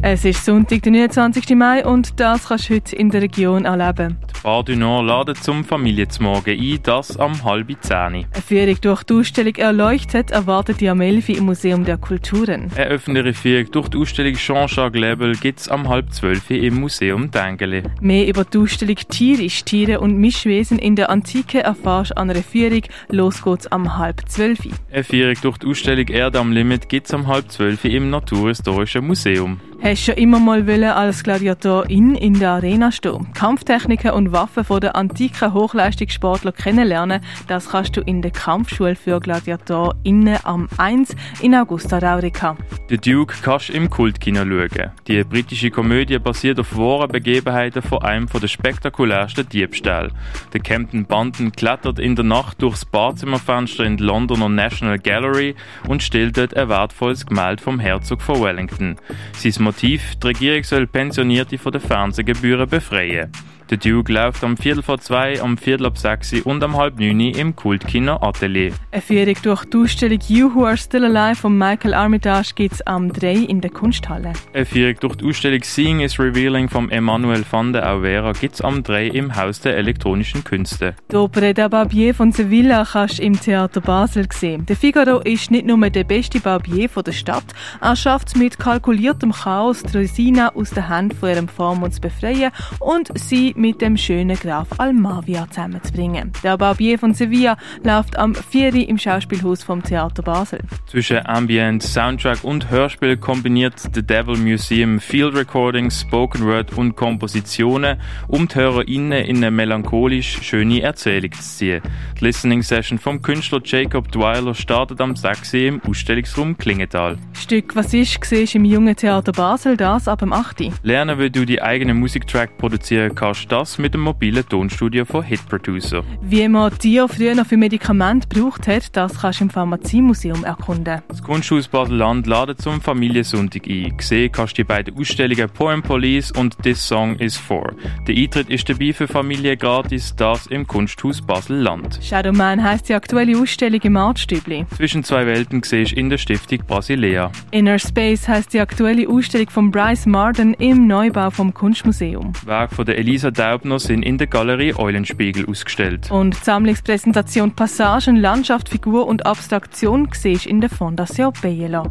Es ist Sonntag, der 29. Mai und das kannst du heute in der Region erleben. Bar du Nord laden zum Familienzmorgen ein, das am halb zehn. Eine Führung durch die Ausstellung «Erleuchtet» erwartet die am 11 im Museum der Kulturen. Eine öffentliche Führung durch die Ausstellung Jean-Jacques Lebel gibt es am halb zwölf im Museum Dengeli. Mehr über die Ausstellung «Tierisch, Tiere und Mischwesen in der Antike» erfährst du an einer Führung. Los geht's am halb zwölf. Eine Führung durch die Ausstellung «Erde am Limit» gibt es am halb zwölf im Naturhistorischen Museum. Hast du schon immer mal wollen als Gladiatorin in der Arena stehen? Kampftechniken und Waffen von der antiken Hochleistungssportler kennenlernen, das kannst du in der Kampfschule für GladiatorInnen am 1 in Augusta Raurica. The Duke kannst du im Kultkino schauen. Die britische Komödie basiert auf wahren Begebenheiten von einem der spektakulärsten Diebstähle. Der Captain Banton klettert in der Nacht durchs Badzimmerfenster in der Londoner National Gallery und stellt dort ein wertvolles Gemälde vom Herzog von Wellington. Sein Motiv, die Regierung soll Pensionierte von den Fernsehgebühren befreien. Der Duke läuft am Viertel vor zwei, am Viertel ab sechs und am halb neun im Kultkino Atelier. Eine Führung durch die Ausstellung You Who Are Still Alive von Michael Armitage gibt es am 3 in der Kunsthalle. Eine Führung durch die Ausstellung Seeing is Revealing von Emmanuel van der Auvera gibt es am 3 im Haus der elektronischen Künste. Die Opera der Barbier von Sevilla kannst du im Theater Basel sehen. Der Figaro ist nicht nur der beste Barbier der Stadt, er schafft es mit kalkuliertem Chaos, die Rosina aus der Hand von ihrem Vormund zu befreien und sie mit dem schönen Graf Almavia zusammenzubringen. Der Barbier von Sevilla läuft am 4. im Schauspielhaus vom Theater Basel. Zwischen Ambient, Soundtrack und Hörspiel kombiniert The Devil Museum Field Recordings, Spoken Word und Kompositionen, um die HörerInnen in eine melancholisch schöne Erzählung zu ziehen. Die Listening Session vom Künstler Jacob Dweiler startet am 6. im Ausstellungsraum Klingenthal. Stück «Was ist» siehst im Jungen Theater Basel, das ab dem 8. Lernen, wie du die eigenen Musiktrack produzieren kannst, das mit dem mobilen Tonstudio von Hit Producer. Wie man dir früher noch für Medikamente gebraucht hat, das kannst du im Pharmaziemuseum erkunden. Das Kunsthaus Basel-Land ladet zum Familiensonntag ein. Gesehen kannst du die beiden Ausstellungen Poem Police und This Song is For. Der Eintritt ist dabei für Familie gratis, das im Kunsthaus Basel-Land. Shadowman heisst die aktuelle Ausstellung im Artstübli. Zwischen zwei Welten siehst in der Stiftung Basilea. Inner Space heisst die aktuelle Ausstellung von Bryce Marden im Neubau vom Kunstmuseum. Werk von der Elisa Daubner sind in der Galerie Eulenspiegel ausgestellt. Und die Sammlungspräsentation Passagen, Landschaft, Figur und Abstraktion siehst in der Fondation Biela.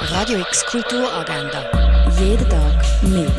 Radio X Kulturagenda. Jeden Tag mehr.